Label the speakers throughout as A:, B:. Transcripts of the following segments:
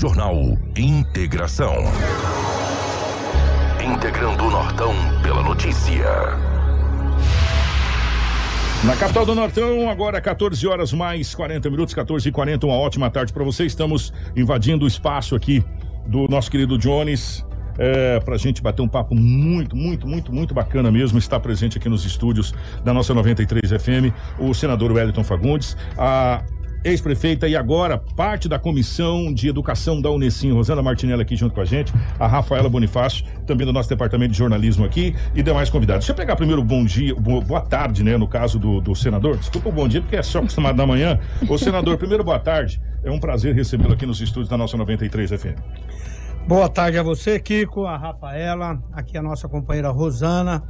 A: Jornal Integração. Integrando o Nortão pela notícia.
B: Na capital do Nortão, agora 14 horas mais 40 minutos, 14 e 40 uma ótima tarde para você. Estamos invadindo o espaço aqui do nosso querido Jones, é, para a gente bater um papo muito, muito, muito, muito bacana mesmo. Está presente aqui nos estúdios da nossa 93 FM o senador Wellington Fagundes, a ex-prefeita e agora parte da comissão de educação da Unesim, Rosana Martinelli aqui junto com a gente, a Rafaela Bonifácio, também do nosso departamento de jornalismo aqui e demais convidados. Deixa eu pegar primeiro o bom dia, boa tarde, né, no caso do, do senador. Desculpa o bom dia, porque é só acostumado da manhã. Ô senador, primeiro boa tarde. É um prazer recebê-lo aqui nos estúdios da nossa 93 FM.
C: Boa tarde a você, Kiko, a Rafaela, aqui a nossa companheira Rosana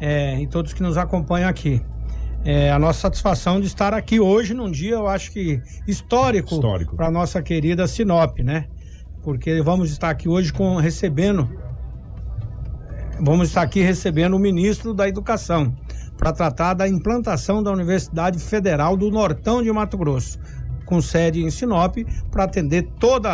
C: é, e todos que nos acompanham aqui é, a nossa satisfação de estar aqui hoje num dia, eu acho que histórico, histórico. para nossa querida Sinop, né? Porque vamos estar aqui hoje com recebendo vamos estar aqui recebendo o ministro da Educação para tratar da implantação da Universidade Federal do Nortão de Mato Grosso, com sede em Sinop, para atender toda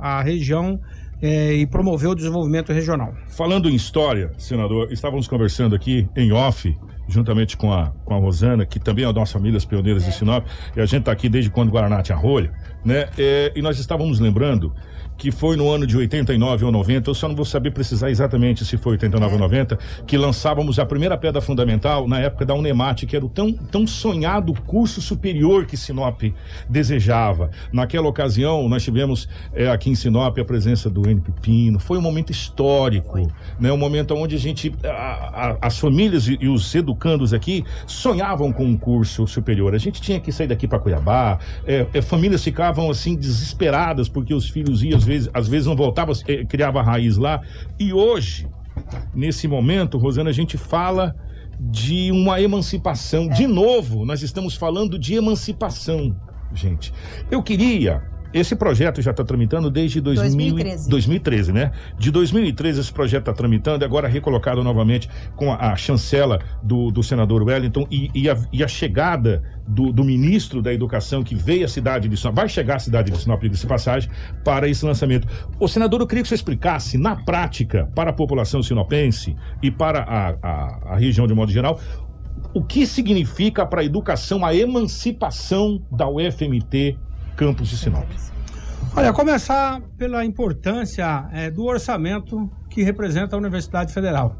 C: a região é, e promover o desenvolvimento regional.
B: Falando em história, senador, estávamos conversando aqui em off juntamente com a, com a Rosana, que também é uma das famílias pioneiras é. de Sinop, e a gente está aqui desde quando Guaraná tinha rolha, né? É, e nós estávamos lembrando que foi no ano de 89 ou 90, eu só não vou saber precisar exatamente se foi 89 ou 90, que lançávamos a primeira pedra fundamental na época da Unemate, que era o tão, tão sonhado curso superior que Sinop desejava. Naquela ocasião, nós tivemos é, aqui em Sinop a presença do N. Pepino, foi um momento histórico, né? um momento onde a gente, a, a, as famílias e, e, os educandos aqui sonhavam com um curso superior. A gente tinha que sair daqui para Cuiabá, é, é, famílias ficavam assim desesperadas porque os filhos iam às vezes, às vezes não voltava, eh, criava raiz lá. E hoje, nesse momento, Rosana, a gente fala de uma emancipação. De novo, nós estamos falando de emancipação, gente. Eu queria esse projeto já está tramitando desde 2013. 2013, né? De 2013 esse projeto está tramitando, agora recolocado novamente com a, a chancela do, do senador Wellington e, e, a, e a, chegada do, do, ministro da Educação que veio à cidade de Sinop, vai chegar à cidade de Sinop, de passagem, para esse lançamento. O senador, eu queria que você explicasse na prática para a população sinopense e para a, a, a região de modo geral o que significa para a educação a emancipação da UFMT campus de Sinop?
C: Olha, começar pela importância é, do orçamento que representa a Universidade Federal.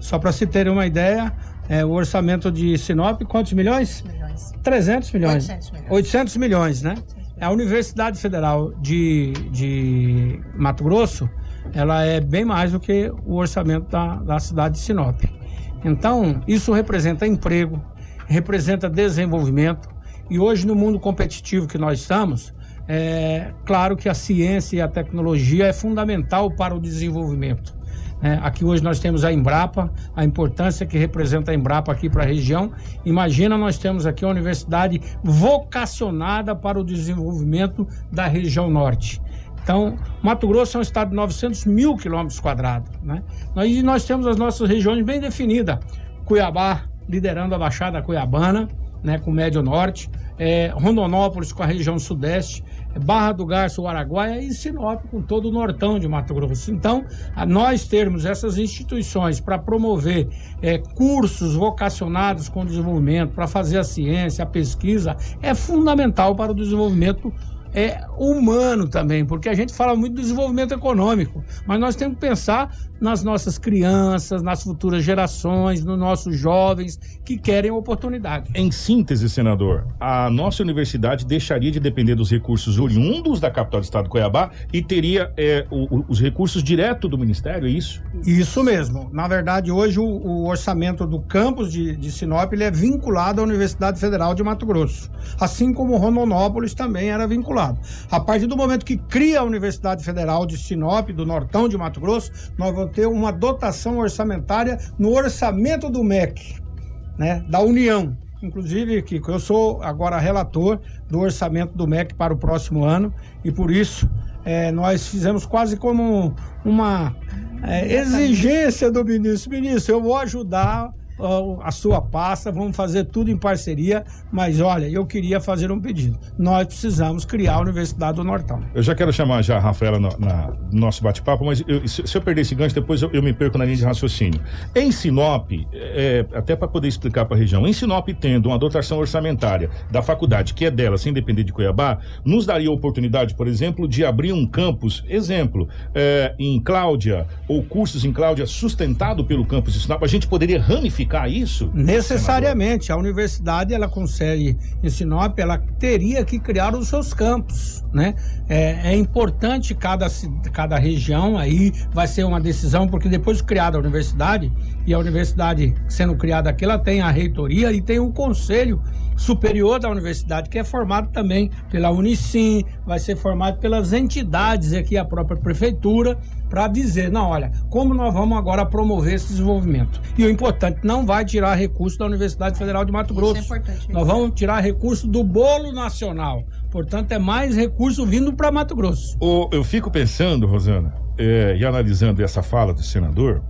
C: Só para se ter uma ideia, é, o orçamento de Sinop, quantos milhões? milhões. 300 milhões. 800 milhões. 800 milhões, né? A Universidade Federal de, de Mato Grosso, ela é bem mais do que o orçamento da, da cidade de Sinop. Então, isso representa emprego, representa desenvolvimento, e hoje, no mundo competitivo que nós estamos, é claro que a ciência e a tecnologia é fundamental para o desenvolvimento. É, aqui hoje nós temos a Embrapa, a importância que representa a Embrapa aqui para a região. Imagina, nós temos aqui uma universidade vocacionada para o desenvolvimento da região norte. Então, Mato Grosso é um estado de 900 mil quilômetros quadrados. Né? E nós temos as nossas regiões bem definidas. Cuiabá liderando a Baixada Cuiabana, né, com o Médio Norte, é, Rondonópolis com a região Sudeste, é, Barra do Garço, o Araguaia e Sinop com todo o nortão de Mato Grosso. Então, nós termos essas instituições para promover é, cursos vocacionados com desenvolvimento, para fazer a ciência, a pesquisa, é fundamental para o desenvolvimento é humano também, porque a gente fala muito do desenvolvimento econômico, mas nós temos que pensar nas nossas crianças, nas futuras gerações, nos nossos jovens que querem oportunidade.
B: Em síntese, senador, a nossa universidade deixaria de depender dos recursos oriundos da capital do estado de Cuiabá e teria é, o, o, os recursos direto do Ministério, é isso?
C: Isso mesmo. Na verdade, hoje o, o orçamento do campus de, de Sinop é vinculado à Universidade Federal de Mato Grosso, assim como Rondonópolis também era vinculado. A partir do momento que cria a Universidade Federal de Sinop, do Nortão de Mato Grosso, nós vamos ter uma dotação orçamentária no orçamento do MEC, né, da União. Inclusive, Kiko, eu sou agora relator do orçamento do MEC para o próximo ano e por isso é, nós fizemos quase como uma é, exigência do ministro. Ministro, eu vou ajudar a sua pasta, vamos fazer tudo em parceria, mas olha, eu queria fazer um pedido. Nós precisamos criar a Universidade do Nortão.
B: Eu já quero chamar já a Rafaela no, na, no nosso bate-papo, mas eu, se, se, eu perder esse gancho, depois eu, eu, me perco na linha de raciocínio. Em Sinop, é, até para poder explicar para a região, em Sinop, tendo uma dotação orçamentária da faculdade, que é dela, sem depender de Cuiabá, nos daria a oportunidade, por exemplo, de abrir um campus, exemplo, é, em Cláudia, ou cursos em Cláudia, sustentado pelo campus de Sinop. A gente poderia ramificar isso?
C: Necessariamente. Senador? A universidade, ela consegue, em Sinop, ela teria que criar os seus campos, né? É, é importante cada, cada região aí, vai ser uma decisão, porque depois de criada a universidade, e a universidade sendo criada aqui, ela tem a reitoria e tem o conselho superior da universidade, que é formado também pela Unicim, vai ser formado pelas entidades aqui, a própria prefeitura, para dizer, não, olha, como nós vamos agora promover esse desenvolvimento. E o importante, não vai tirar recurso da Universidade Federal de Mato Grosso. Isso é importante. Nós vamos tirar recurso do bolo nacional. Portanto, é mais recurso vindo para Mato Grosso.
B: Eu fico pensando, Rosana, é, e analisando essa fala do senador,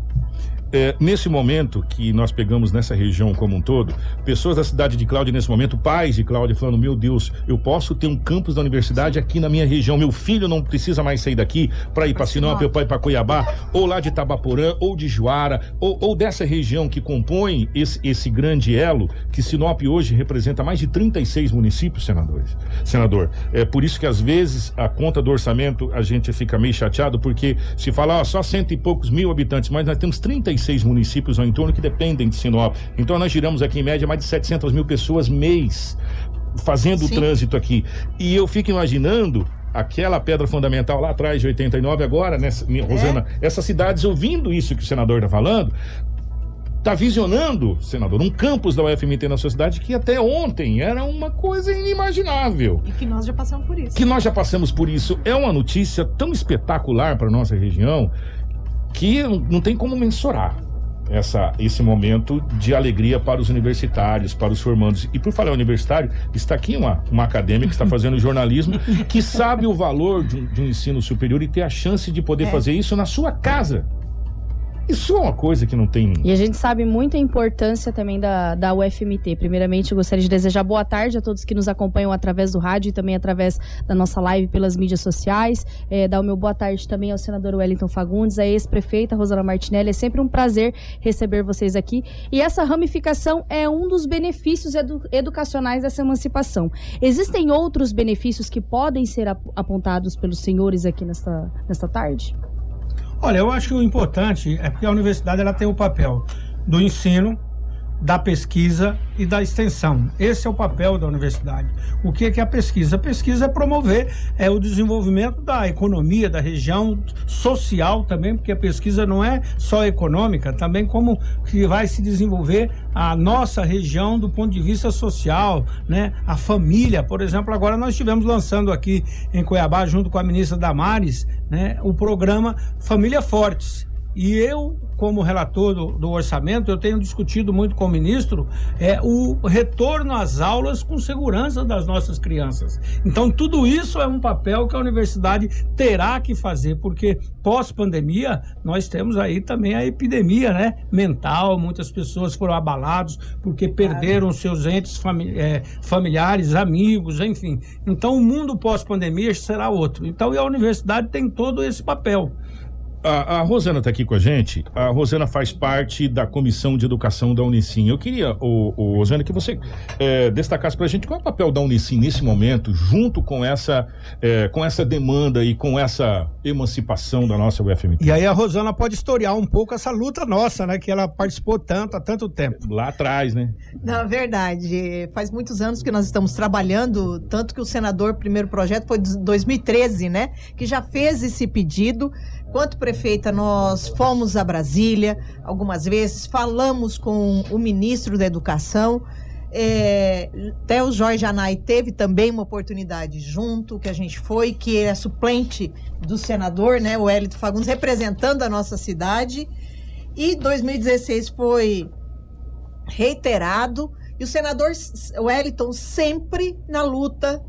B: é, nesse momento que nós pegamos nessa região como um todo, pessoas da cidade de Cláudia, nesse momento, pais de Cláudia, falando: Meu Deus, eu posso ter um campus da universidade aqui na minha região. Meu filho não precisa mais sair daqui para ir para Sinop, para ir para Cuiabá, ou lá de Tabaporã, ou de Juara, ou, ou dessa região que compõe esse, esse grande elo, que Sinop hoje representa mais de 36 municípios, senadores. Senador, é por isso que às vezes a conta do orçamento a gente fica meio chateado, porque se falar ó, só cento e poucos mil habitantes, mas nós temos 36 36 municípios ao entorno que dependem de Sinop. Então nós giramos aqui em média mais de 700 mil pessoas mês fazendo Sim. o trânsito aqui. E eu fico imaginando aquela pedra fundamental lá atrás de 89 agora, né, Rosana, é. essas cidades ouvindo isso que o senador está falando, está visionando, senador, um campus da UFMT na sua cidade que até ontem era uma coisa inimaginável.
D: E que nós já passamos por isso.
B: Que nós já passamos por isso. É uma notícia tão espetacular para nossa região que não tem como mensurar essa, esse momento de alegria para os universitários, para os formandos. E por falar universitário, está aqui uma, uma acadêmica que está fazendo jornalismo, que sabe o valor de um, de um ensino superior e ter a chance de poder é. fazer isso na sua casa. Isso é uma coisa que não tem.
E: E a gente sabe muito a importância também da, da UFMT. Primeiramente, eu gostaria de desejar boa tarde a todos que nos acompanham através do rádio e também através da nossa live pelas mídias sociais. É, dar o meu boa tarde também ao senador Wellington Fagundes, à ex-prefeita Rosana Martinelli. É sempre um prazer receber vocês aqui. E essa ramificação é um dos benefícios edu educacionais dessa emancipação. Existem outros benefícios que podem ser ap apontados pelos senhores aqui nesta, nesta tarde?
C: Olha, eu acho que o importante é que a universidade ela tem o papel do ensino, da pesquisa e da extensão. Esse é o papel da universidade. O que é, que é a pesquisa? A pesquisa é promover é, o desenvolvimento da economia, da região social também, porque a pesquisa não é só econômica, também como que vai se desenvolver a nossa região do ponto de vista social, né? A família, por exemplo, agora nós estivemos lançando aqui em Cuiabá, junto com a ministra Damares, né, o programa Família Fortes e eu, como relator do, do, orçamento, eu tenho discutido muito com o ministro é, o retorno às aulas com segurança das nossas crianças. Então, tudo isso é um papel que a universidade terá que fazer, porque pós-pandemia nós temos aí também a epidemia né, mental, muitas pessoas foram abaladas porque perderam seus entes fami é, familiares, amigos, enfim. Então, o mundo pós-pandemia será outro. Então, a universidade tem todo esse papel.
B: A, a Rosana está aqui com a gente. A Rosana faz parte da Comissão de Educação da Unicim. Eu queria, o, o Rosana, que você é, destacasse para a gente qual é o papel da Unicim nesse momento, junto com essa, é, com essa demanda e com essa emancipação da nossa UFMT.
C: E aí a Rosana pode historiar um pouco essa luta nossa, né? Que ela participou tanto, há tanto tempo.
B: Lá atrás, né?
D: Na verdade, faz muitos anos que nós estamos trabalhando, tanto que o senador, primeiro projeto foi de 2013, né? Que já fez esse pedido Quanto prefeita, nós fomos a Brasília algumas vezes, falamos com o ministro da Educação. É, até o Jorge Anai teve também uma oportunidade junto, que a gente foi, que é suplente do senador, né, o Hélito Fagundes, representando a nossa cidade. E 2016 foi reiterado, e o senador Wellington sempre na luta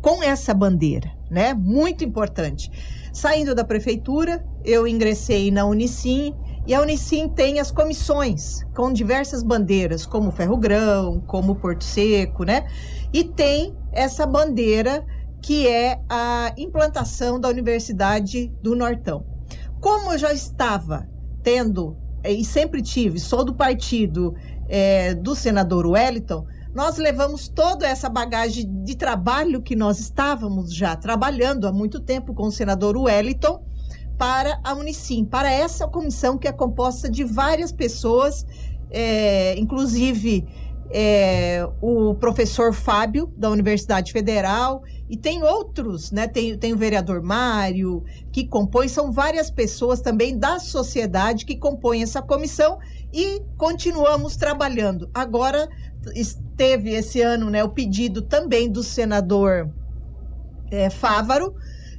D: com essa bandeira, né? Muito importante. Saindo da prefeitura, eu ingressei na Unicim E a Unicim tem as comissões com diversas bandeiras, como Ferro Grão, como Porto Seco, né? E tem essa bandeira que é a implantação da Universidade do Nortão. Como eu já estava tendo, eh, e sempre tive, sou do partido é, do senador Wellington, nós levamos toda essa bagagem de trabalho que nós estávamos já trabalhando há muito tempo com o senador Wellington para a Unicim, para essa comissão que é composta de várias pessoas, é, inclusive é, o professor Fábio, da Universidade Federal, e tem outros, né? Tem, tem o vereador Mário, que compõe, são várias pessoas também da sociedade que compõem essa comissão e continuamos trabalhando. Agora, esteve esse ano né, o pedido também do senador é, Fávaro,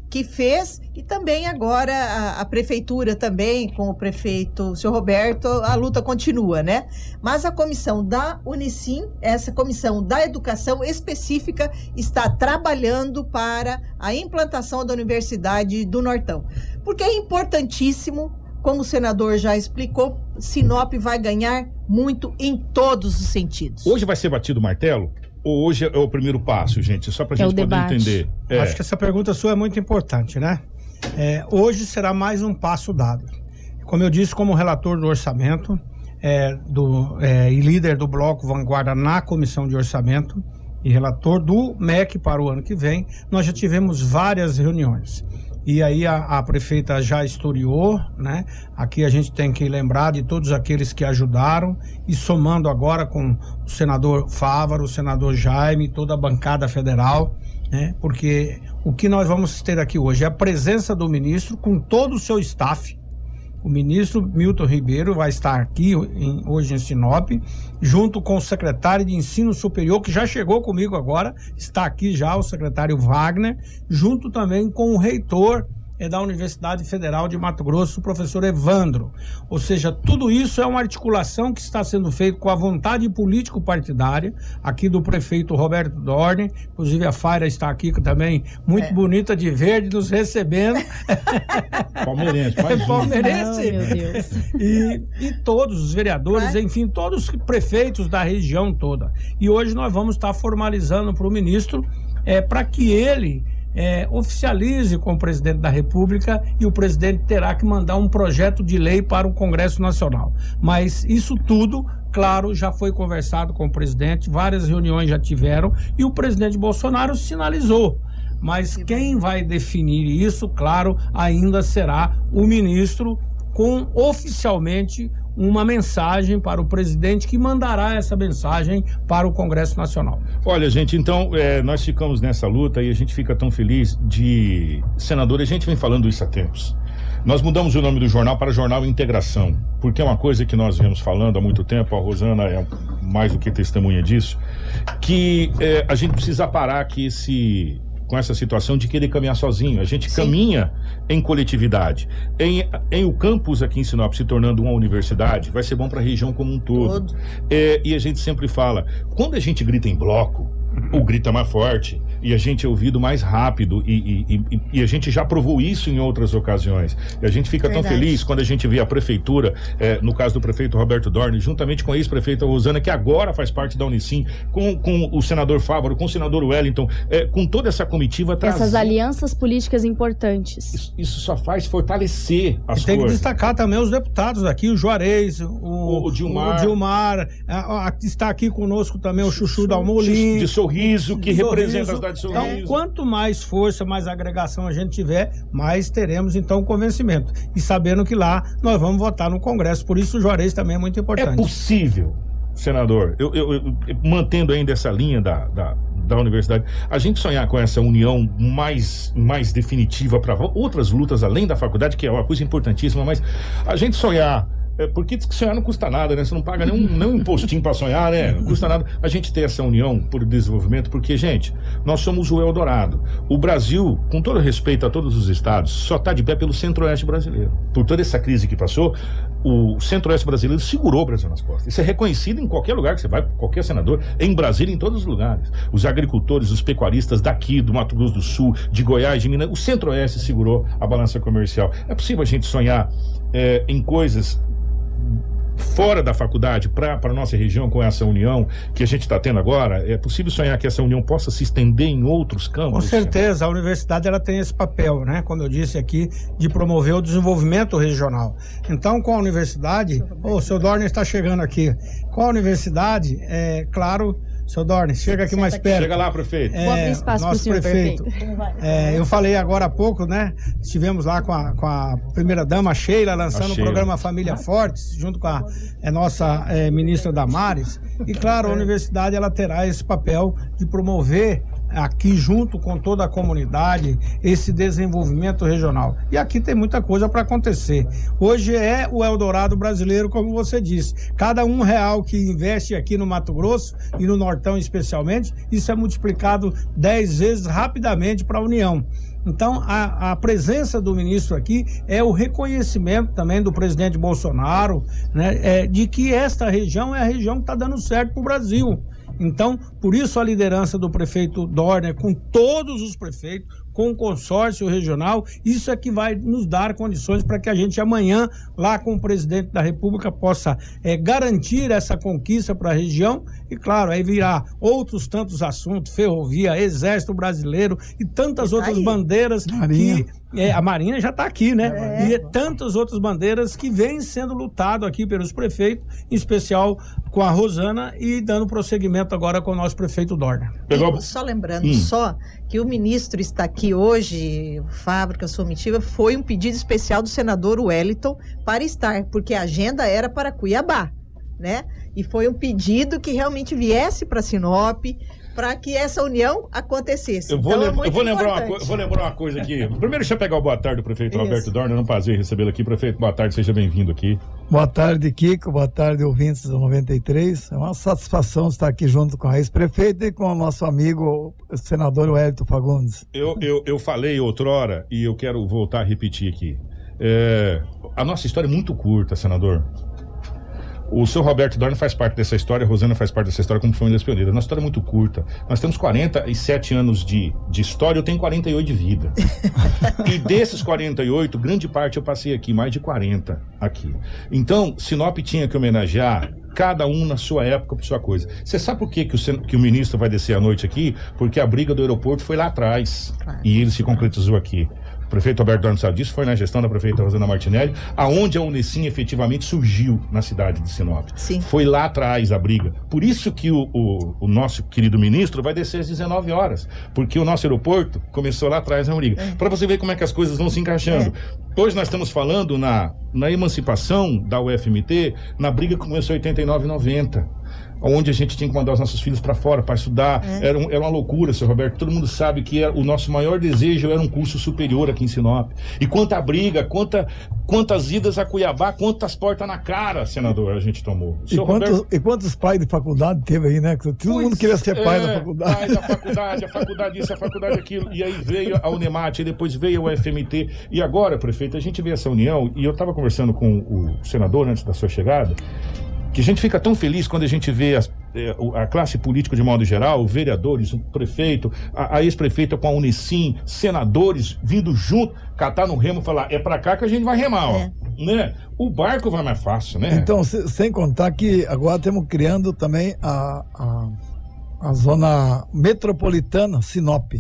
D: que fez, e também agora a, a, prefeitura também, com o prefeito, o senhor Roberto, a luta continua, né? Mas a comissão da Unicim, essa comissão da educação específica, está trabalhando para a implantação da Universidade do Nortão. Porque é importantíssimo, como o senador já explicou, Sinop vai ganhar muito em todos os sentidos.
B: Hoje vai ser batido o martelo? Ou hoje é o primeiro passo, gente? Só para a é gente poder debate. entender.
C: É. Acho que essa pergunta sua é muito importante, né? É, hoje será mais um passo dado. Como eu disse, como relator do orçamento é, do, é, e líder do bloco Vanguarda na comissão de orçamento e relator do MEC para o ano que vem, nós já tivemos várias reuniões. E aí a, a, prefeita já historiou, né? Aqui a gente tem que lembrar de todos aqueles que ajudaram e somando agora com o senador Fávaro, o senador Jaime, toda a bancada federal, né? Porque o que nós vamos ter aqui hoje é a presença do ministro com todo o seu staff, o ministro Milton Ribeiro vai estar aqui em, hoje em Sinop, junto com o secretário de Ensino Superior, que já chegou comigo agora, está aqui já o secretário Wagner, junto também com o reitor é da Universidade Federal de Mato Grosso, o professor Evandro. Ou seja, tudo isso é uma articulação que está sendo feita com a vontade político-partidária, aqui do prefeito Roberto Dorne, inclusive a Faira está aqui também, muito é. bonita de verde, nos recebendo.
B: Palmeirense, mais
C: é palmeirense. Oh. E, e todos os vereadores, Vai. enfim, todos os prefeitos da região toda. E hoje nós vamos estar formalizando para o ministro é, para que ele é, oficialize com o presidente da República e o presidente terá que mandar um projeto de lei para o Congresso Nacional. Mas isso tudo, claro, já foi conversado com o presidente, várias reuniões já tiveram e o presidente Bolsonaro sinalizou. Mas quem vai definir isso, claro, ainda será o ministro com oficialmente uma mensagem para o presidente que mandará essa mensagem para o Congresso Nacional.
B: Olha, gente, então é, nós ficamos nessa luta e a gente fica tão feliz de. Senador, a gente vem falando isso há tempos. Nós mudamos o nome do jornal para Jornal Integração, porque é uma coisa que nós vemos falando há muito tempo, a Rosana é mais do que testemunha disso, que é, a gente precisa parar que esse com essa situação de querer caminhar sozinho. A gente Sim. caminha em coletividade. Em, em o campus aqui em Sinop se tornando uma universidade, vai ser bom para a região como um todo. todo. É, e a gente sempre fala, quando a gente grita em bloco, o grita mais forte e a gente é ouvido mais rápido e, e, e, e, a gente já provou isso em outras ocasiões. E a gente fica Verdade. tão feliz quando a gente vê a prefeitura, é, no caso do prefeito Roberto Dorne, juntamente com a ex-prefeita Rosana, que agora faz parte da Unicim, com, com o senador Fávaro, com o senador Wellington, é, com toda essa comitiva
E: Essas alianças políticas importantes.
B: Isso, isso, só faz fortalecer as
C: e tem que destacar também os deputados aqui, o Juarez, o,
B: o, o Dilmar,
C: o Dilmar a, a, está aqui conosco também o Chuchu Dalmolin.
B: De sorriso, que de representa sorriso. a
C: Então, quanto mais força, mais agregação a gente tiver, mais teremos então convencimento. E sabendo que lá nós vamos votar no Congresso. Por isso o Juarez também é muito importante.
B: É possível, senador, eu, eu, eu mantendo ainda essa linha da, da, da universidade, a gente sonhar com essa união mais, mais definitiva para outras lutas além da faculdade, que é uma coisa importantíssima, mas a gente sonhar é, porque diz que sonhar não custa nada, né? Você não paga nenhum, nenhum impostinho para sonhar, né? Não custa nada a gente ter essa união por desenvolvimento, porque, gente, nós somos o Eldorado. O Brasil, com todo respeito a todos os estados, só está de pé pelo centro-oeste brasileiro. Por toda essa crise que passou, o centro-oeste brasileiro segurou o Brasil nas costas. Isso é reconhecido em qualquer lugar que você vai, qualquer senador, em Brasília, em todos os lugares. Os agricultores, os pecuaristas daqui, do Mato Grosso do Sul, de Goiás, de Minas, o centro-oeste segurou a balança comercial. É possível a gente sonhar é, em coisas fora da faculdade para a nossa região com essa união que a gente está tendo agora? É possível sonhar que essa união possa se estender em outros campos?
C: Com certeza, a universidade ela tem esse papel, né? Como eu disse aqui, de promover o desenvolvimento regional. Então, com a universidade, o oh, seu Dorner está chegando aqui. Com a universidade, é claro seu Dorne, chega aqui mais perto.
B: Chega lá, prefeito.
E: É, Vou abrir espaço nosso senhor, prefeito.
C: É, eu falei agora há pouco, né? Estivemos lá com a, com a primeira-dama Sheila, lançando o programa Família Fortes, junto com a é, nossa é, ministra Damares. E, claro, a universidade ela terá esse papel de promover aqui junto com toda a comunidade esse desenvolvimento regional. E aqui tem muita coisa para acontecer. Hoje é o Eldorado brasileiro, como você disse. Cada um real que investe aqui no Mato Grosso e no Nortão especialmente, isso é multiplicado dez vezes rapidamente para a União. Então, a, a, presença do ministro aqui é o reconhecimento também do presidente Bolsonaro né, é, de que esta região é a região que está dando certo para o Brasil. Então, por isso a liderança do prefeito Dorner, com todos os prefeitos, com o consórcio regional, isso é que vai nos dar condições para que a gente amanhã, lá com o presidente da República, possa é, garantir essa conquista para a região e, claro, aí virá outros tantos assuntos, ferrovia, exército brasileiro e tantas outras aí. bandeiras Marinha. que é, a Marinha já está aqui, né? É. E tantas outras bandeiras que vêm sendo lutado aqui pelos prefeitos, em especial com a Rosana e dando prosseguimento agora com o nosso prefeito.
D: Pegou... Só lembrando, hum. só que o ministro está aqui hoje, Fábrica Somitiva, foi um pedido especial do senador Wellington para estar, porque a agenda era para Cuiabá, né? E foi um pedido que realmente viesse para Sinop, para que essa união acontecesse.
B: Eu vou, então, é eu vou lembrar, uma vou lembrar uma coisa aqui. Primeiro, deixa eu pegar o boa tarde do prefeito Isso. Roberto Dorner. É um prazer recebê-lo aqui. Prefeito, boa tarde, seja bem-vindo aqui.
F: Boa tarde, Kiko. Boa tarde, ouvintes do 93. É uma satisfação estar aqui junto com a ex-prefeita e com o nosso amigo, o senador Wellington Fagundes.
B: Eu, eu, eu falei outrora e eu quero voltar a repetir aqui. É, a nossa história é muito curta, senador. O seu Roberto Dorn faz parte dessa história, a Rosana faz parte dessa história como famílias pioneiras. Nossa história é muito curta. Nós temos 47 anos de, de história, eu tenho 48 de vida. e desses 48, grande parte eu passei aqui, mais de 40 aqui. Então, Sinop tinha que homenagear cada um na sua época, por sua coisa. Você sabe por que, que, o, que o ministro vai descer à noite aqui? Porque a briga do aeroporto foi lá atrás. Claro. E ele se concretizou aqui. O prefeito Alberto Dorno sabe disso, foi na gestão da prefeita Rosana Martinelli, aonde a Unicim efetivamente surgiu na cidade de Sinop. Sim. Foi lá atrás a briga. Por isso que o, o, o, nosso querido ministro vai descer às 19 horas, porque o nosso aeroporto começou lá atrás a briga. É. Para você ver como é que as coisas vão se encaixando. É. Hoje nós estamos falando na, na emancipação da UFMT, na briga que começou em 89 e 90 onde a gente tinha que mandar os nossos filhos para fora para estudar. É. Era, um, era uma loucura, seu Roberto. Todo mundo sabe que era, o nosso maior desejo era um curso superior aqui em Sinop. E quanta briga, quanta, quantas idas a Cuiabá, quantas portas na cara, senador, a gente tomou.
F: E quantos, Roberto... e quantos pais de faculdade teve aí, né? Todo pois mundo queria ser pai é, da faculdade.
B: Pai da faculdade, a faculdade isso, a faculdade aquilo. E aí veio a Unemat, e depois veio o FMT. E agora, prefeito, a gente vê essa união, e eu estava conversando com o senador antes da sua chegada, que a gente fica tão feliz quando a gente vê as, é, a classe política de modo geral, vereadores, o prefeito, a, a ex-prefeita com a Unicim, senadores vindo junto, catar no remo e falar, é para cá que a gente vai remar, é. ó. Né? O barco vai mais fácil, né?
F: Então, se, sem contar que agora estamos criando também a, a, a zona metropolitana Sinop.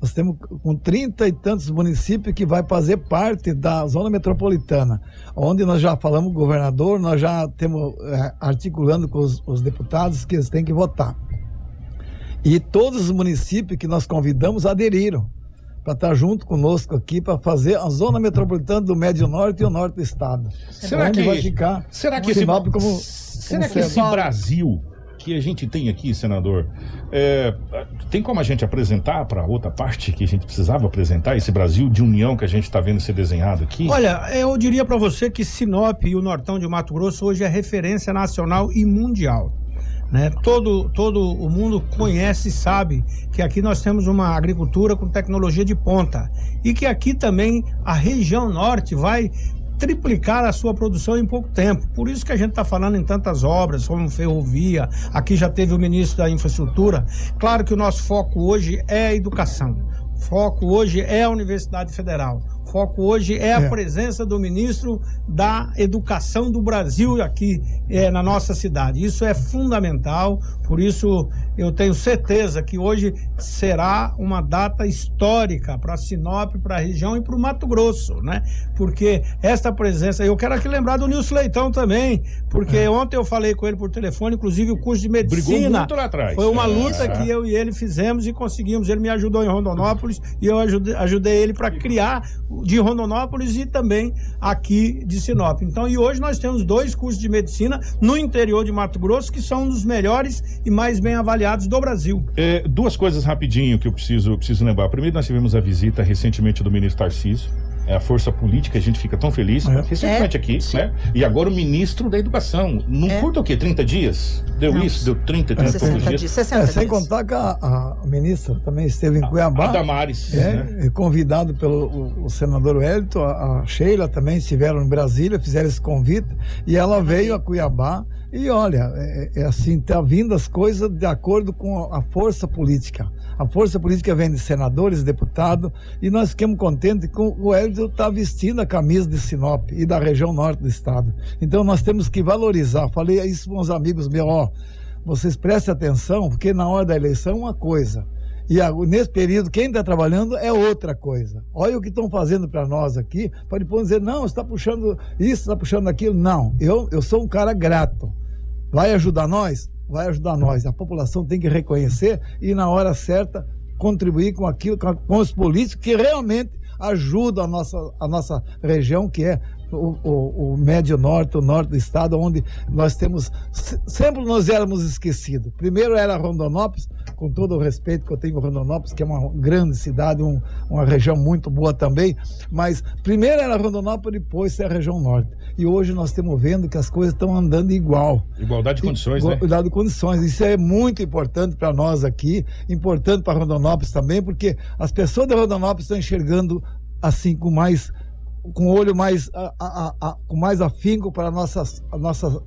F: Nós temos com 30 e tantos municípios que vai fazer parte da zona metropolitana, onde nós já falamos governador, nós já temos é, articulando com os, os deputados que eles têm que votar. E todos os municípios que nós convidamos aderiram para estar junto conosco aqui para fazer a zona metropolitana do Médio Norte e o Norte do Estado.
B: Será onde que vai ficar será que esse, como, será como que esse Brasil que a gente tem aqui, senador, é, tem como a gente apresentar para outra parte que a gente precisava apresentar, esse Brasil de união que a gente está vendo ser desenhado aqui?
C: Olha, eu diria para você que Sinop e o Nortão de Mato Grosso hoje é referência nacional e mundial. Né? Todo, todo o mundo conhece e sabe que aqui nós temos uma agricultura com tecnologia de ponta e que aqui também a região norte vai triplicar a sua produção em pouco tempo. Por isso que a gente está falando em tantas obras, como ferrovia, aqui já teve o ministro da Infraestrutura. Claro que o nosso foco hoje é a educação Foco hoje é a Universidade Federal. Foco hoje é a
F: É.
C: presença do ministro da Educação do Brasil aqui eh, na nossa cidade. Isso é fundamental, por isso eu tenho certeza que hoje será uma data histórica para Sinop, para a região e para o Mato Grosso, né? Porque esta presença, eu quero aqui lembrar do Nilson Leitão também, porque ontem eu falei com ele por telefone, inclusive o curso de medicina.
B: atrás.
C: Foi uma
B: É.
C: luta que eu e ele fizemos e conseguimos. Ele me ajudou em Rondonópolis e eu ajudei, ajudei ele para criar de Rondonópolis e também aqui de Sinop. Então, e hoje nós temos dois cursos de medicina no interior de Mato Grosso que são um dos melhores e mais bem avaliados do Brasil.
B: É, duas coisas rapidinho que eu preciso, preciso lembrar. Primeiro, nós tivemos a visita recentemente do ministro Tarcísio. É a força política, a gente fica tão feliz.
F: É.
B: Recentemente
D: É,
B: aqui,
D: sim.
B: né? E agora o ministro da Educação. Não
D: É.
B: curta o quê? 30 dias? Deu
D: Não.
B: isso? Deu 30, 30 e poucos
D: 60
B: dias?
D: dias, 60
F: É, sem
D: dias.
F: contar que a, a ministra também esteve em
B: A
F: Cuiabá.
B: Damares.
F: É,
B: né?
F: e convidado pelo o, o senador Wellington, a, a Sheila também estiveram em Brasília, fizeram esse convite, e ela veio a Cuiabá. E olha, é, é assim, tá vindo as coisas de acordo com a força política. A força política vem de senadores, deputados, e nós ficamos contentes com o Wellington estar vestindo a camisa de Sinop e da região norte do estado. Então nós temos que valorizar. Falei isso com os amigos meus, ó, vocês prestem atenção, porque na hora da eleição é uma coisa. E nesse período, quem está trabalhando é outra coisa. Olha o que estão fazendo para nós aqui. Pode dizer, não, está puxando isso, está puxando aquilo. Não, eu, eu sou um cara grato. Vai ajudar nós? Vai ajudar nós. A população tem que reconhecer e, na hora certa, contribuir com aquilo, com os políticos que realmente ajudam a nossa, a nossa região, que é o, o, o médio norte, o norte do estado, onde nós temos. se- Sempre nós éramos esquecidos. Primeiro era Rondonópolis, com todo o respeito que eu tenho Rondonópolis, que é uma grande cidade, um- uma região muito boa também, mas primeiro era Rondonópolis, depois é a região norte. E hoje nós estamos vendo que as coisas estão andando igual.
B: Igualdade de condições, né?
F: Igualdade de condições. Isso é muito importante para nós aqui, importante para Rondonópolis também, porque as pessoas de Rondonópolis estão enxergando assim com mais com olho mais a- a- a- com mais afinco para a nossa, nossa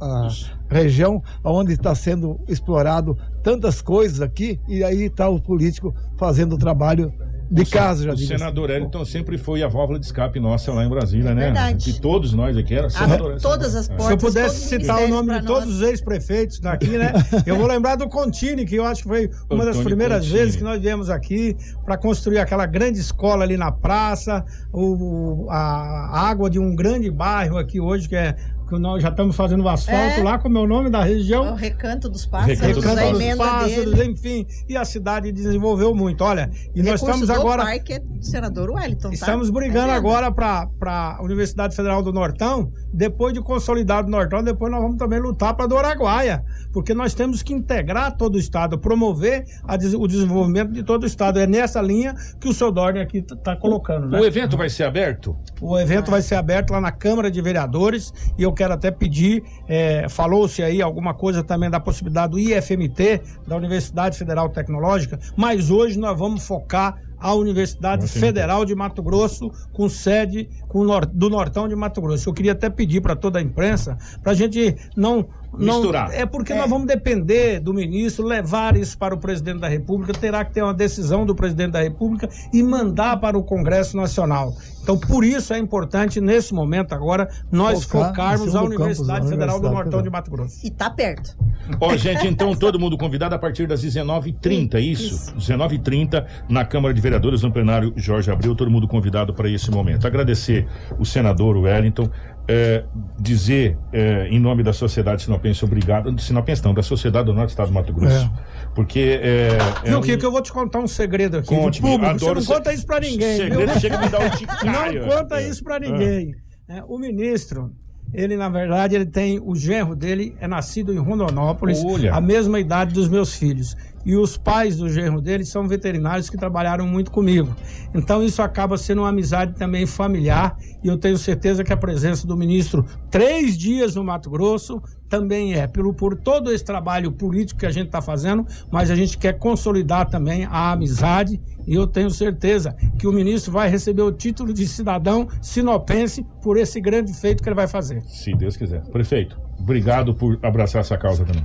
F: região, onde está sendo explorado tantas coisas aqui, e aí está o político fazendo o trabalho de casa, já
B: O
F: assim.
B: senador Elton sempre foi a válvula de escape nossa lá em Brasília,
D: É
B: né?
D: verdade.
B: E todos nós aqui era senador.
D: Abre todas as
B: É.
D: portas.
C: Se eu
D: todos
C: pudesse
D: os
C: citar o nome de
D: nós.
C: todos os ex-prefeitos daqui, né? Eu vou lembrar do Contini, que eu acho que foi uma das
B: Antônio
C: primeiras
B: Contini.
C: vezes que nós viemos aqui para construir aquela grande escola ali na praça, o, a, a água de um grande bairro aqui hoje, que é que nós já estamos fazendo o asfalto
D: É.
C: lá, como é o nome da
D: O
C: região.
D: recanto dos pássaros,
B: Recanto dos
D: a
B: Pássaros.
D: emenda
C: pássaros,
D: dele.
C: enfim, e a cidade desenvolveu muito. Olha, e nós estamos
D: do
C: agora
D: parque é do senador Wellington, tá?
C: Estamos brigando
D: É
C: agora para a Universidade Federal do Nortão. Depois de consolidado o Nortão, depois nós vamos também lutar para do Araguaia. Porque nós temos que integrar todo o Estado, promover a o desenvolvimento de todo o Estado. É nessa linha que o seu Dorne aqui está colocando. Né?
B: O evento vai ser aberto?
C: O evento vai ser aberto lá na Câmara de Vereadores e eu quero até pedir, é, falou-se aí alguma coisa também da possibilidade do IFMT, da Universidade Federal Tecnológica, mas hoje nós vamos focar a Universidade. Federal de Mato Grosso, com sede com do Nortão de Mato Grosso. Eu queria até pedir para toda a imprensa, para a gente não... Não,
B: Misturar.
C: é porque nós vamos depender do ministro levar isso para o presidente da República, terá que ter uma decisão do presidente da República e mandar para o Congresso Nacional. Então, por isso é importante, nesse momento agora, nós
F: Focar
C: focarmos a
F: campus
C: Universidade
F: da
C: Federal do Nortão de Mato Grosso.
D: E tá perto.
B: Ó, gente, então todo mundo convidado a partir das 19h30, isso? 19h30 na Câmara de Vereadores, no plenário Jorge Abreu, todo mundo convidado para esse momento. Agradecer o senador Wellington, eh, dizer eh, em nome da sociedade sinopense obrigado, sinopense não, da sociedade do Norte do Estado do Mato Grosso. Porque é, é
C: Viu,
B: um-
C: Kiko, eu vou te contar um segredo aqui.
B: Conte,
C: público.
B: adoro
C: Você não conta isso para ninguém.
B: segredo chega a me dar um.
C: Não conta
B: É.
C: isso para ninguém. É, o ministro, ele na verdade, ele tem o genro dele é nascido em Rondonópolis,
B: Olha.
C: a mesma idade dos meus filhos. E os pais do genro dele são veterinários que trabalharam muito comigo. Então isso acaba sendo uma amizade também familiar e eu tenho certeza que a presença do ministro três dias no Mato Grosso também é pelo por todo esse trabalho político que a gente está fazendo, mas a gente quer consolidar também a amizade e eu tenho certeza que o ministro vai receber o título de cidadão sinopense por esse grande feito que ele vai fazer.
B: Se Deus quiser. Prefeito, obrigado por abraçar essa causa também.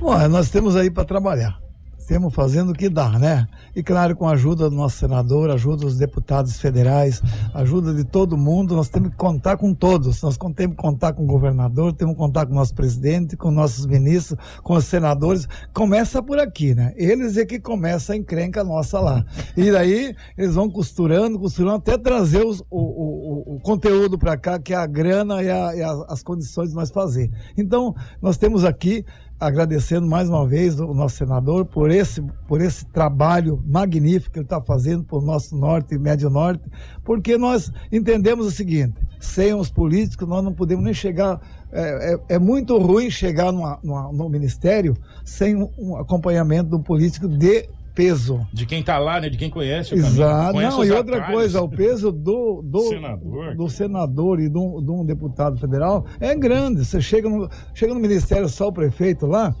F: Bom, nós temos aí para trabalhar. Estamos fazendo o que dá, né? E claro, com a ajuda do nosso senador, ajuda dos deputados federais, ajuda de todo mundo, nós temos que contar com todos. Nós temos que contar com o governador, temos que contar com o nosso presidente, com nossos ministros, com os senadores. Começa por aqui, né? Eles é que começa a encrenca nossa lá. E daí eles vão costurando, costurando, até trazer os, o, o, o, conteúdo para cá, que é a grana e, a, e a, as condições de nós fazer. Então, nós temos aqui agradecendo mais uma vez o nosso senador por esse, por esse trabalho magnífico que ele está fazendo para o nosso norte e médio norte, porque nós entendemos o seguinte: sem os políticos nós não podemos nem chegar. É, é, é muito ruim chegar numa, numa, no ministério sem um, um acompanhamento de um político de peso.
B: De quem está lá, né? De quem conhece
F: o Exato. Conhece Não, e outra atalhos. coisa, o peso do, do senador, do senador e de um, deputado federal é grande. Você chega no, chega no ministério só o prefeito lá,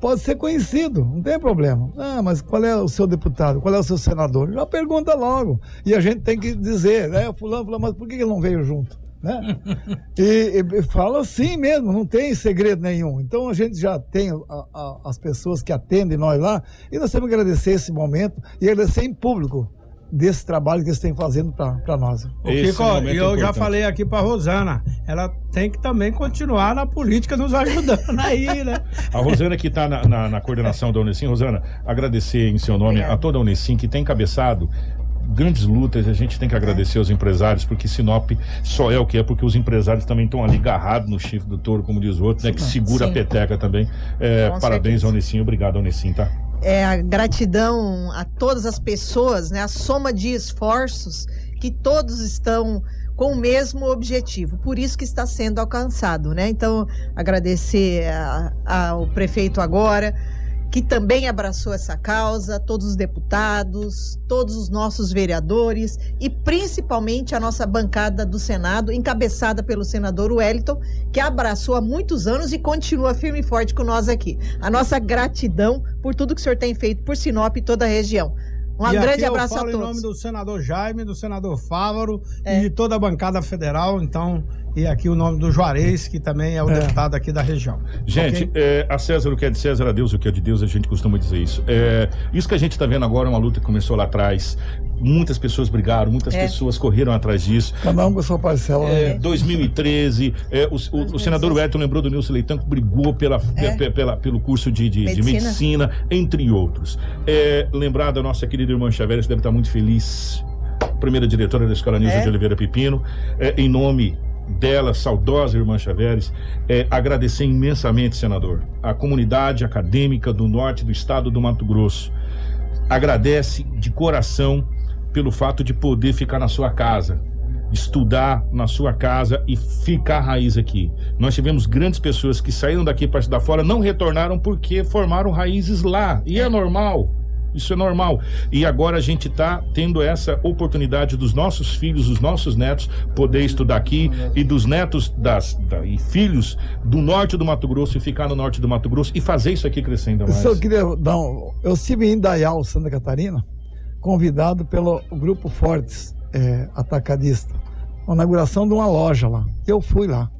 F: pode ser conhecido, não tem problema. Ah, mas qual é o seu deputado? Qual é o seu senador? Já pergunta logo. E a gente tem que dizer, né? Fulano, fulano, mas por que ele não veio junto? Né? e, e, fala assim mesmo, não tem segredo nenhum. Então a gente já tem a, a, as pessoas que atendem nós lá e nós temos que agradecer esse momento e agradecer em público desse trabalho que eles têm fazendo para nós.
C: O Kiko, é eu já falei aqui para Rosana, ela tem que também continuar na política nos ajudando aí, né?
B: A Rosana que está na, na, na, coordenação da Unicim, Rosana, agradecer em seu nome a toda a Unicim que tem cabeçado grandes lutas, a gente tem que agradecer aos empresários, porque Sinop só é o que é, porque os empresários também estão ali agarrados no chifre do touro, como diz o outro, né? Que segura Sim. a peteca também. É, parabéns certeza. ao Unicim, obrigado Unicim, tá?
D: É a gratidão a todas as pessoas, né? A soma de esforços que todos estão com o mesmo objetivo, por isso que está sendo alcançado, né? Então, agradecer ao prefeito agora, que também abraçou essa causa, todos os deputados, todos os nossos vereadores e principalmente a nossa bancada do Senado, encabeçada pelo senador Wellington, que abraçou há muitos anos e continua firme e forte com nós aqui. A nossa gratidão por tudo que o senhor tem feito por Sinop e toda a região. Um
C: e
D: grande abraço
C: a
D: todos. em
C: nome do senador Jaime, do senador Fávaro é. e de toda a bancada federal. Então, e aqui o nome do Juarez, que também é o é. deputado aqui da região.
B: Gente, okay? é, a César o que é de César, a Deus o que é de Deus, a gente costuma dizer isso. É, isso que a gente está vendo agora é uma luta que começou lá atrás. Muitas pessoas brigaram, muitas é. pessoas correram atrás disso.
F: Cada um com sua parcela.
B: É, 2013, é, o, o, o, senador Wellington lembrou do Nilson Leitão, que brigou pela, é. pela, pelo curso de, de, medicina. de medicina, entre outros. É, lembrar da nossa querida irmã Xavier, que deve estar muito feliz primeira diretora da Escola Nilson de Oliveira Pepino, em nome dela, saudosa irmã Chaveres, é, agradecer imensamente, senador, a comunidade acadêmica do norte do estado do Mato Grosso. Agradece de coração pelo fato de poder ficar na sua casa, estudar na sua casa e ficar raiz aqui. Nós tivemos grandes pessoas que saíram daqui para estudar fora, não retornaram porque formaram raízes lá, e é normal. Isso é normal. E agora a gente está tendo essa oportunidade dos nossos filhos, dos nossos netos, poder estudar aqui e dos netos das, da, e filhos do norte do Mato Grosso e ficar no norte do Mato Grosso e fazer isso aqui crescer ainda mais.
F: Eu, queria dar um, eu estive em Dayal, Santa Catarina, convidado pelo Grupo Fortes é, Atacadista, inauguração de uma loja lá. Eu fui lá.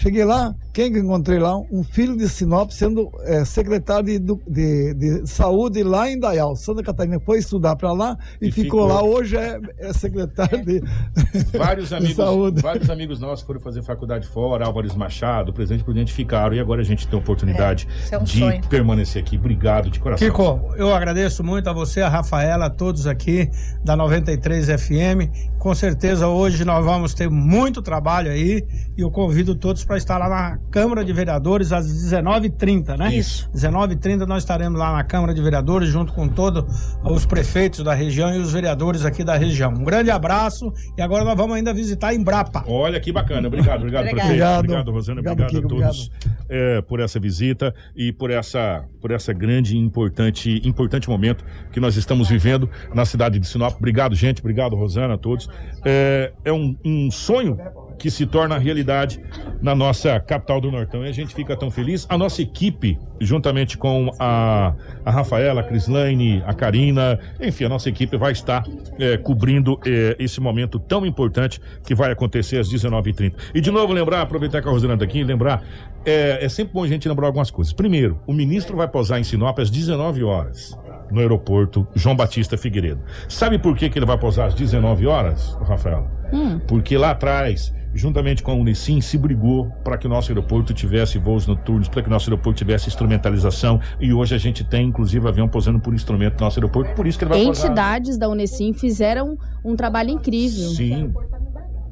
F: Cheguei lá, quem que encontrei lá? Um filho de Sinop sendo é, secretário de, de, de, saúde lá em Dayal, Santa Catarina. Foi estudar para lá e, e ficou, ficou, lá. Hoje é, é secretário de,
B: vários amigos, de saúde. Vários amigos nossos foram fazer faculdade fora, Álvares Machado, Presidente Prudente ficaram. E agora a gente tem a oportunidade é, é um de sonho. permanecer aqui. Obrigado de coração.
C: Kiko, eu agradeço muito a você, a Rafaela, a todos aqui da 93 FM. Com certeza hoje nós vamos ter muito trabalho aí e eu convido todos para estar lá na Câmara de Vereadores às 19h30, né?
B: Isso.
C: 19h30 nós estaremos lá na Câmara de Vereadores junto com todos os prefeitos da região e os vereadores aqui da região. Um grande abraço e agora nós vamos ainda visitar Embrapa.
B: Olha que bacana. Obrigado, obrigado, prefeito. Obrigado, obrigado Rosana. Obrigado, obrigado Kiko, a todos é, por essa visita e por essa, por essa grande e importante, importante momento que nós estamos vivendo na cidade de Sinop. Obrigado, gente. Obrigado, Rosana, a todos. É, é um, um sonho que se torna realidade na nossa capital do Nortão. E a gente fica tão feliz. A nossa equipe, juntamente com a, a Rafaela, a Crislaine, a Karina, enfim, a nossa equipe vai estar é, cobrindo é, esse momento tão importante que vai acontecer às 19h30. E de novo, lembrar, aproveitar que a Rosana está aqui, lembrar, é, é sempre bom a gente lembrar algumas coisas. Primeiro, o ministro vai posar em Sinop às 19 horas. no aeroporto João Batista Figueiredo. Sabe por que, que ele vai pousar às 19 horas, Rafael?
E: Hum.
B: Porque lá atrás, juntamente com a Unicim, se brigou para que o nosso aeroporto tivesse voos noturnos, para que o nosso aeroporto tivesse instrumentalização. E hoje a gente tem, inclusive, avião pousando por instrumento no nosso aeroporto. Por isso que ele vai.
E: Entidades da Unicim fizeram um trabalho incrível.
B: Sim.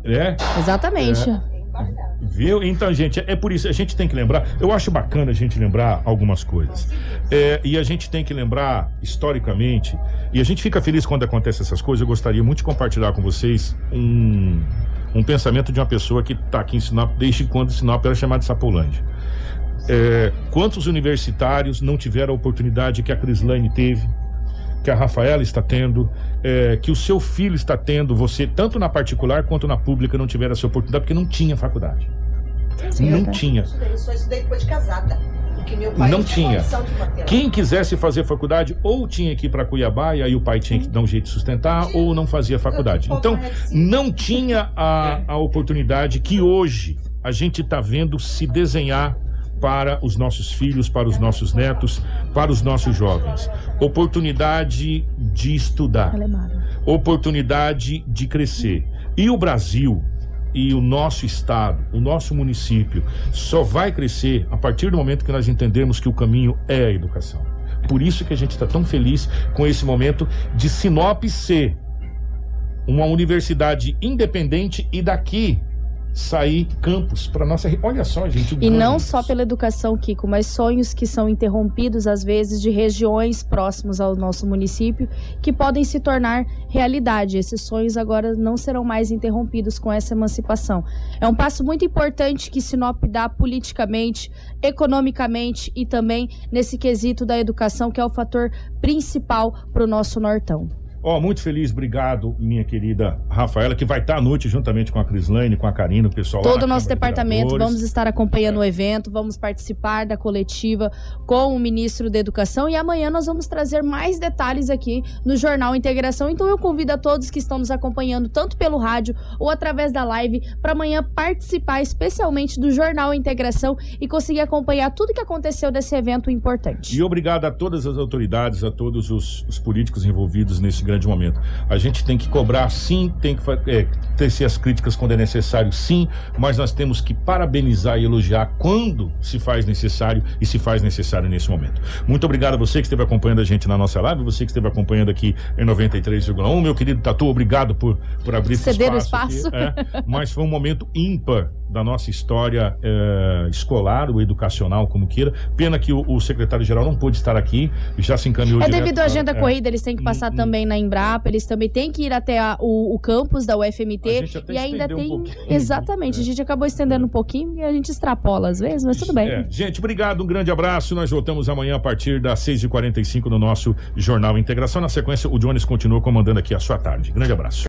B: É,
E: Exatamente.
B: Viu? Então, gente, é por isso, a gente tem que lembrar. Eu acho bacana a gente lembrar algumas coisas. É, e a gente tem que lembrar, historicamente, e a gente fica feliz quando acontecem essas coisas. Eu gostaria muito de compartilhar com vocês um, um pensamento de uma pessoa que está aqui em Sinop desde quando Sinop era chamada de Sapolândia. É, quantos universitários não tiveram a oportunidade que a Crislane teve? que a Rafaela está tendo, é, que o seu filho está tendo, você, tanto na particular quanto na pública, não tiveram essa oportunidade, porque não tinha faculdade. não
E: tá.
B: tinha.
D: Eu só estudei depois de casada. Porque meu pai
B: Não tinha. Quem quisesse fazer faculdade, ou tinha que ir para Cuiabá, e aí o pai tinha que dar um jeito de sustentar, ou não fazia faculdade. Então, não tinha a, a oportunidade que hoje a gente está vendo se desenhar para os nossos filhos, para os nossos netos, para os nossos jovens. Oportunidade de estudar,
E: Alemara.
B: oportunidade de crescer. E o Brasil e o nosso estado, o nosso município, só vai crescer a partir do momento que nós entendermos que o caminho é a educação. Por isso que a gente está tão feliz com esse momento de Sinop ser uma universidade independente e daqui sair campus para nossa. Olha só, gente.
E: E não só pela educação, Kiko, mas sonhos que são interrompidos, às vezes, de regiões próximas ao nosso município, que podem se tornar realidade. Esses sonhos agora não serão mais interrompidos com essa emancipação. É um passo muito importante que Sinop dá politicamente, economicamente e também nesse quesito da educação, que é o fator principal para o nosso Nortão.
B: Ó, muito feliz, obrigado, minha querida Rafaela, que vai estar à noite juntamente com a Crislane, com a Karina, o pessoal
E: Todo o nosso
B: de
E: departamento, vamos estar acompanhando o evento, vamos participar da coletiva com o ministro da Educação e amanhã nós vamos trazer mais detalhes aqui no Jornal Integração. Então eu convido a todos que estão nos acompanhando, tanto pelo rádio ou através da live, para amanhã participar especialmente do Jornal Integração e conseguir acompanhar tudo que aconteceu desse evento importante.
B: E obrigado a todas as autoridades, a todos os, os políticos envolvidos nesse grande momento. A gente tem que cobrar sim, tem que é, tecer as críticas quando é necessário, sim, mas nós temos que parabenizar e elogiar quando se faz necessário e se faz necessário nesse momento. Muito obrigado a você que esteve acompanhando a gente na nossa live, você que esteve acompanhando aqui em 93,1. Meu querido Tatu, obrigado por, por abrir esse
E: Ceder o
B: espaço.
E: espaço.
B: aqui, é. mas foi um momento ímpar da nossa história é, escolar ou educacional, como queira. Pena que o, o secretário-geral não pôde estar aqui, já se encaminhou
E: É
B: direto
E: devido à agenda
B: é.
E: corrida, eles têm que passar
B: Hum, hum.
E: também na Embrapa, eles também têm que ir até a- o, o campus da UFMT. E ainda
B: um
E: tem.
B: pouquinho,
E: Exatamente,
B: né?
E: a gente acabou estendendo um pouquinho e a gente extrapola às vezes, mas tudo bem.
B: É. Gente, obrigado, um grande abraço. Nós voltamos amanhã a partir das 6h45 no nosso Jornal Integração. Na sequência, o Jones continua comandando aqui a sua tarde. Grande abraço.